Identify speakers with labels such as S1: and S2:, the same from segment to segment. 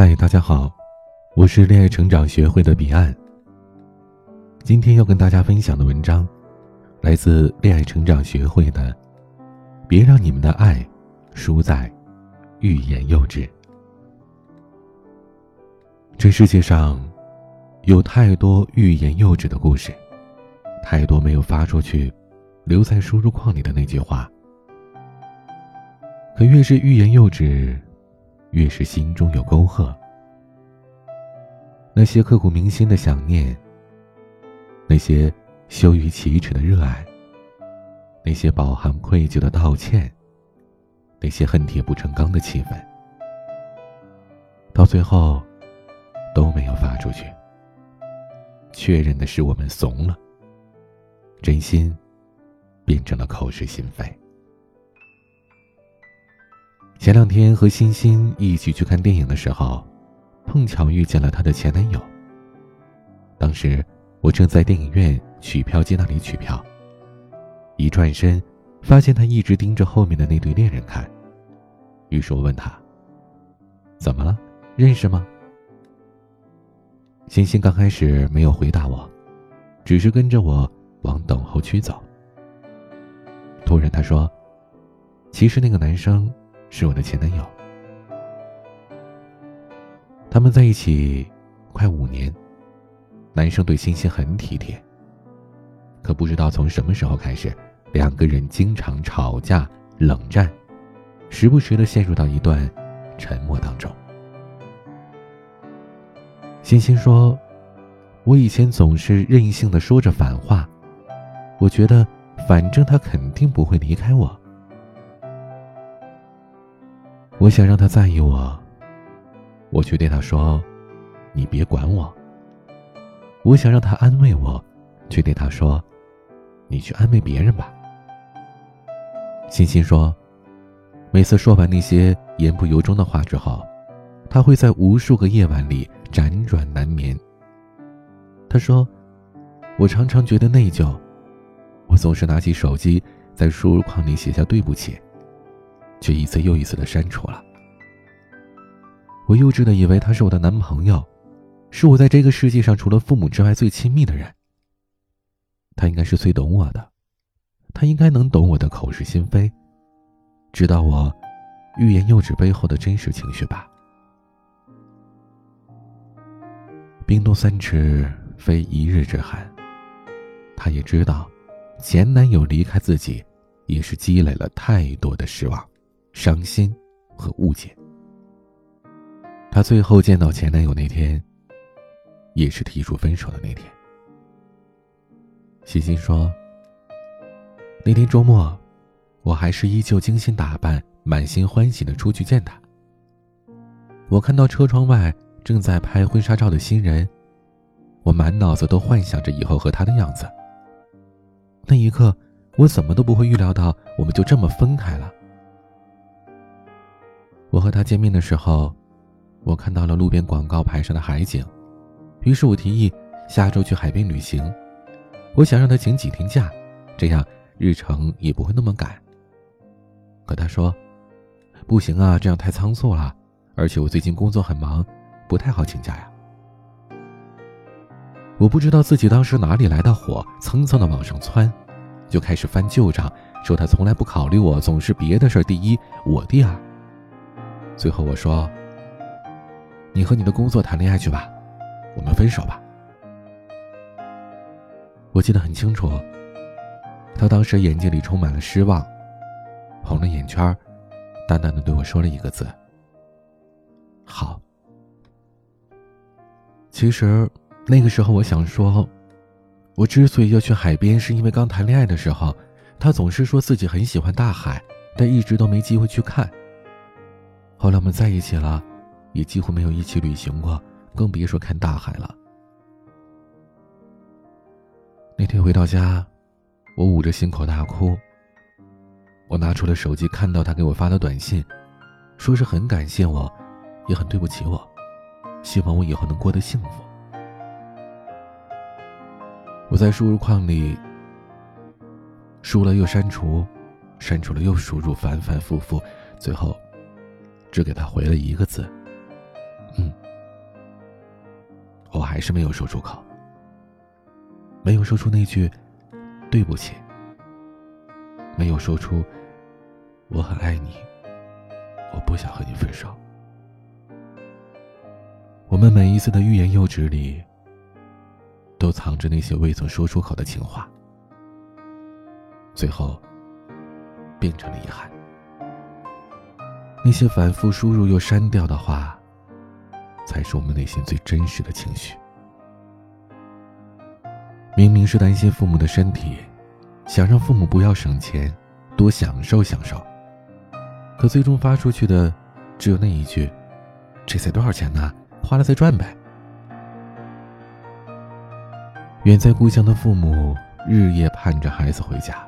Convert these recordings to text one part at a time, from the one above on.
S1: 嗨，大家好，我是恋爱成长学会的彼岸。今天要跟大家分享的文章，来自恋爱成长学会的。别让你们的爱输在欲言又止。这世界上有太多欲言又止的故事，太多没有发出去，留在输入框里的那句话。可越是欲言又止。越是心中有沟壑，那些刻骨铭心的想念，那些羞于启齿的热爱，那些饱含愧疚的道歉，那些恨铁不成钢的气氛，到最后都没有发出去。确认的是我们怂了，真心变成了口是心非。前两天和欣欣一起去看电影的时候，碰巧遇见了她的前男友。当时我正在电影院取票机那里取票，一转身，发现他一直盯着后面的那对恋人看。于是我问他：“怎么了？认识吗？”欣欣刚开始没有回答我，只是跟着我往等候区走。突然他说：“其实那个男生……”是我的前男友，他们在一起快五年。男生对欣欣很体贴，可不知道从什么时候开始，两个人经常吵架、冷战，时不时的陷入到一段沉默当中。欣欣说：“我以前总是任性的说着反话，我觉得反正他肯定不会离开我。”我想让他在意我，我却对他说：“你别管我。”我想让他安慰我，却对他说：“你去安慰别人吧。”欣欣说：“每次说完那些言不由衷的话之后，他会在无数个夜晚里辗转难眠。”他说：“我常常觉得内疚，我总是拿起手机在输入框里写下对不起。”却一次又一次的删除了。我幼稚的以为他是我的男朋友，是我在这个世界上除了父母之外最亲密的人。他应该是最懂我的，他应该能懂我的口是心非，知道我欲言又止背后的真实情绪吧。冰冻三尺，非一日之寒。他也知道，前男友离开自己，也是积累了太多的失望。伤心和误解。她最后见到前男友那天，也是提出分手的那天。欣欣说：“那天周末，我还是依旧精心打扮、满心欢喜的出去见他。我看到车窗外正在拍婚纱照的新人，我满脑子都幻想着以后和他的样子。那一刻，我怎么都不会预料到，我们就这么分开了。”我和他见面的时候，我看到了路边广告牌上的海景，于是我提议下周去海边旅行。我想让他请几天假，这样日程也不会那么赶。可他说：“不行啊，这样太仓促了，而且我最近工作很忙，不太好请假呀。”我不知道自己当时哪里来的火，蹭蹭的往上窜，就开始翻旧账，说他从来不考虑我，总是别的事儿第一，我第二。最后我说：“你和你的工作谈恋爱去吧，我们分手吧。”我记得很清楚，他当时眼睛里充满了失望，红了眼圈，淡淡的对我说了一个字：“好。”其实那个时候我想说，我之所以要去海边，是因为刚谈恋爱的时候，他总是说自己很喜欢大海，但一直都没机会去看。后来我们在一起了，也几乎没有一起旅行过，更别说看大海了。那天回到家，我捂着心口大哭。我拿出了手机，看到他给我发的短信，说是很感谢我，也很对不起我，希望我以后能过得幸福。我在输入框里输了又删除，删除了又输入，反反复复，最后。只给他回了一个字：“嗯。”我还是没有说出口，没有说出那句“对不起”，没有说出“我很爱你，我不想和你分手”。我们每一次的欲言又止里，都藏着那些未曾说出口的情话，最后变成了遗憾。那些反复输入又删掉的话。才是我们内心最真实的情绪。明明是担心父母的身体，想让父母不要省钱，多享受享受，可最终发出去的只有那一句：“这才多少钱呢？花了再赚呗。”远在故乡的父母日夜盼着孩子回家，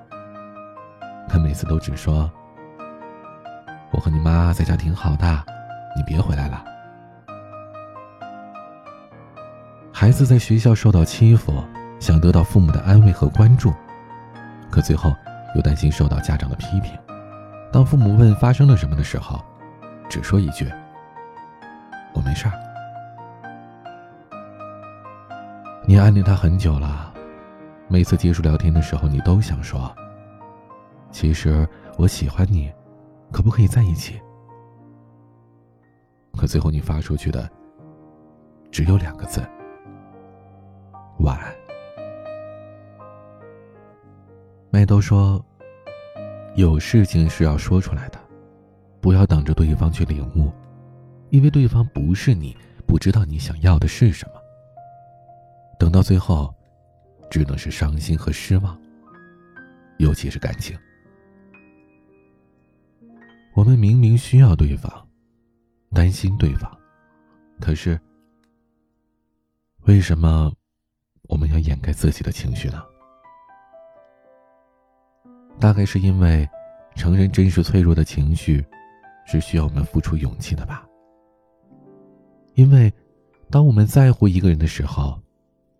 S1: 他每次都只说：“我和你妈在家挺好的，你别回来了。”孩子在学校受到欺负，想得到父母的安慰和关注，可最后又担心受到家长的批评。当父母问发生了什么的时候，只说一句：“我没事儿。”你暗恋他很久了，每次结束聊天的时候，你都想说：“其实我喜欢你，可不可以在一起？”可最后你发出去的只有两个字。晚安。麦兜说：“有事情是要说出来的，不要等着对方去领悟，因为对方不是你，不知道你想要的是什么。等到最后，只能是伤心和失望。尤其是感情，我们明明需要对方，担心对方，可是为什么？”我们要掩盖自己的情绪呢？大概是因为承认真实脆弱的情绪，是需要我们付出勇气的吧。因为，当我们在乎一个人的时候，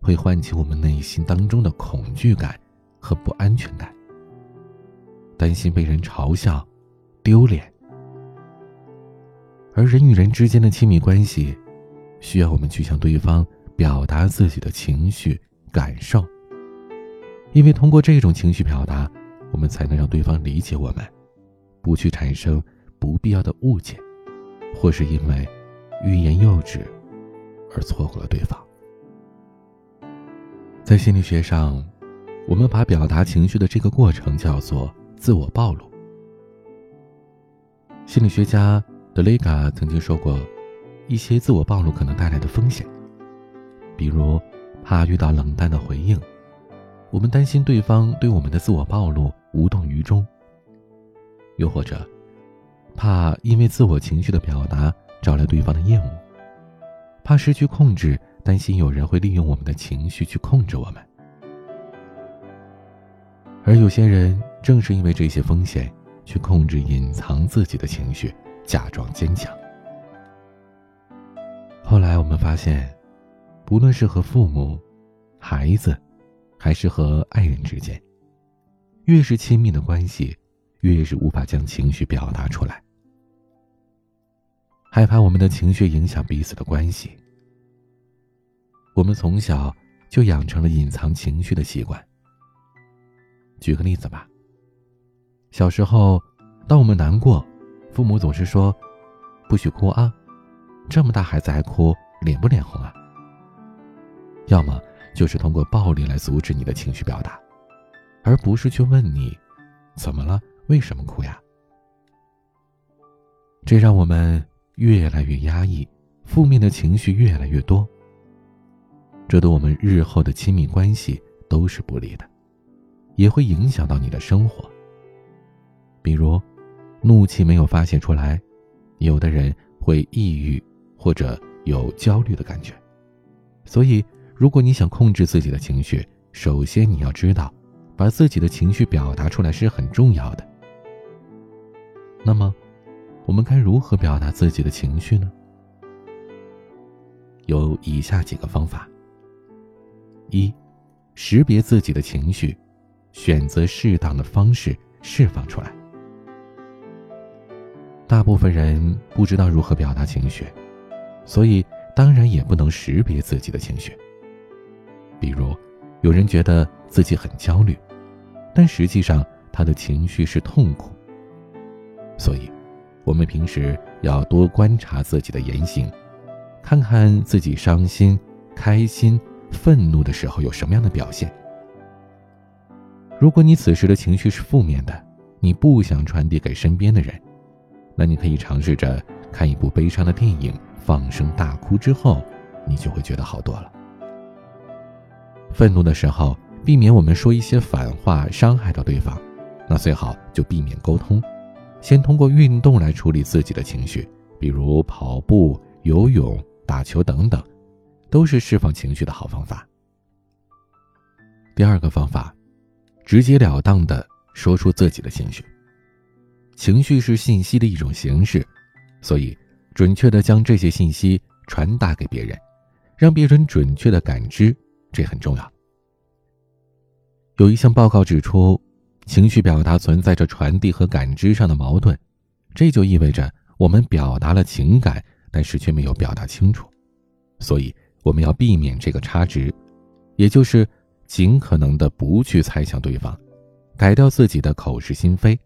S1: 会唤起我们内心当中的恐惧感和不安全感，担心被人嘲笑、丢脸。而人与人之间的亲密关系，需要我们去向对方。表达自己的情绪感受，因为通过这种情绪表达，我们才能让对方理解我们，不去产生不必要的误解，或是因为欲言又止而错过了对方。在心理学上，我们把表达情绪的这个过程叫做自我暴露。心理学家德雷嘎曾经说过，一些自我暴露可能带来的风险。比如，怕遇到冷淡的回应，我们担心对方对我们的自我暴露无动于衷；又或者，怕因为自我情绪的表达招来对方的厌恶，怕失去控制，担心有人会利用我们的情绪去控制我们。而有些人正是因为这些风险，去控制、隐藏自己的情绪，假装坚强。后来我们发现。不论是和父母、孩子，还是和爱人之间，越是亲密的关系，越是无法将情绪表达出来，害怕我们的情绪影响彼此的关系。我们从小就养成了隐藏情绪的习惯。举个例子吧，小时候，当我们难过，父母总是说：“不许哭啊，这么大孩子还哭，脸不脸红啊？”要么就是通过暴力来阻止你的情绪表达，而不是去问你怎么了，为什么哭呀？这让我们越来越压抑，负面的情绪越来越多。这对我们日后的亲密关系都是不利的，也会影响到你的生活。比如，怒气没有发泄出来，有的人会抑郁或者有焦虑的感觉，所以。如果你想控制自己的情绪，首先你要知道，把自己的情绪表达出来是很重要的。那么，我们该如何表达自己的情绪呢？有以下几个方法：一、识别自己的情绪，选择适当的方式释放出来。大部分人不知道如何表达情绪，所以。当然也不能识别自己的情绪。比如，有人觉得自己很焦虑，但实际上他的情绪是痛苦。所以，我们平时要多观察自己的言行，看看自己伤心、开心、愤怒的时候有什么样的表现。如果你此时的情绪是负面的，你不想传递给身边的人，那你可以尝试着看一部悲伤的电影，放声大哭之后，你就会觉得好多了。愤怒的时候，避免我们说一些反话伤害到对方，那最好就避免沟通，先通过运动来处理自己的情绪，比如跑步、游泳、打球等等，都是释放情绪的好方法。第二个方法，直截了当的。说出自己的情绪。情绪是信息的一种形式，所以准确的将这些信息传达给别人，让别人准确的感知，这很重要。有一项报告指出，情绪表达存在着传递和感知上的矛盾，这就意味着我们表达了情感，但是却没有表达清楚，所以我们要避免这个差值，也就是尽可能的不去猜想对方。改掉自己的口是心非，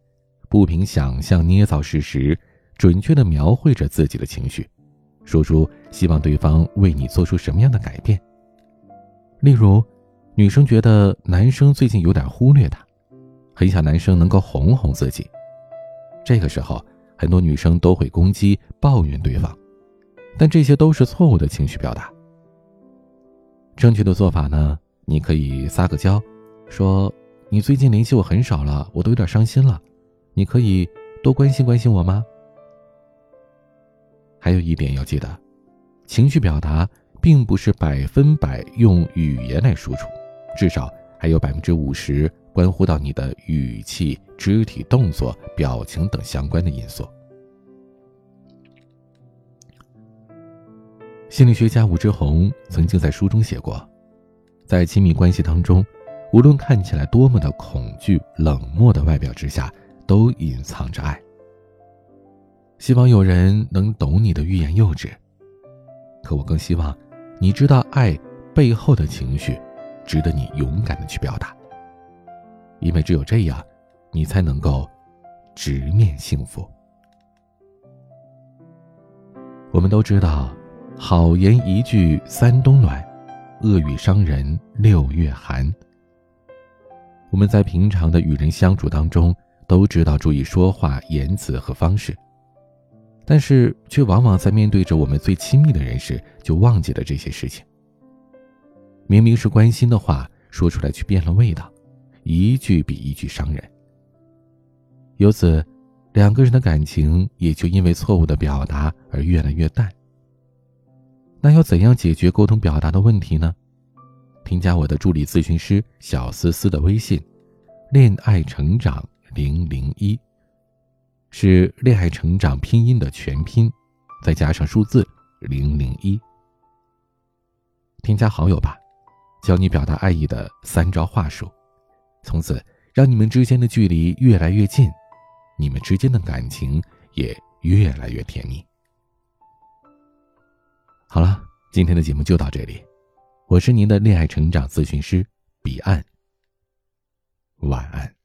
S1: 不凭想象捏造事实，准确的描绘着自己的情绪，说出希望对方为你做出什么样的改变。例如，女生觉得男生最近有点忽略她，很想男生能够哄哄自己。这个时候，很多女生都会攻击、抱怨对方，但这些都是错误的情绪表达。正确的做法呢，你可以撒个娇，说。你最近联系我很少了，我都有点伤心了。你可以多关心关心我吗？还有一点要记得，情绪表达并不是百分百用语言来输出，至少还有百分之五十关乎到你的语气、肢体动作、表情等相关的因素。心理学家吴志红曾经在书中写过，在亲密关系当中。无论看起来多么的恐惧、冷漠的外表之下，都隐藏着爱。希望有人能懂你的欲言又止，可我更希望你知道爱背后的情绪，值得你勇敢的去表达。因为只有这样，你才能够直面幸福。我们都知道，好言一句三冬暖，恶语伤人六月寒。我们在平常的与人相处当中，都知道注意说话言辞和方式，但是却往往在面对着我们最亲密的人时，就忘记了这些事情。明明是关心的话，说出来却变了味道，一句比一句伤人。由此，两个人的感情也就因为错误的表达而越来越淡。那要怎样解决沟通表达的问题呢？添加我的助理咨询师小思思的微信，恋爱成长零零一，是恋爱成长拼音的全拼，再加上数字零零一。添加好友吧，教你表达爱意的三招话术，从此让你们之间的距离越来越近，你们之间的感情也越来越甜蜜。好了，今天的节目就到这里。我是您的恋爱成长咨询师彼岸。晚安。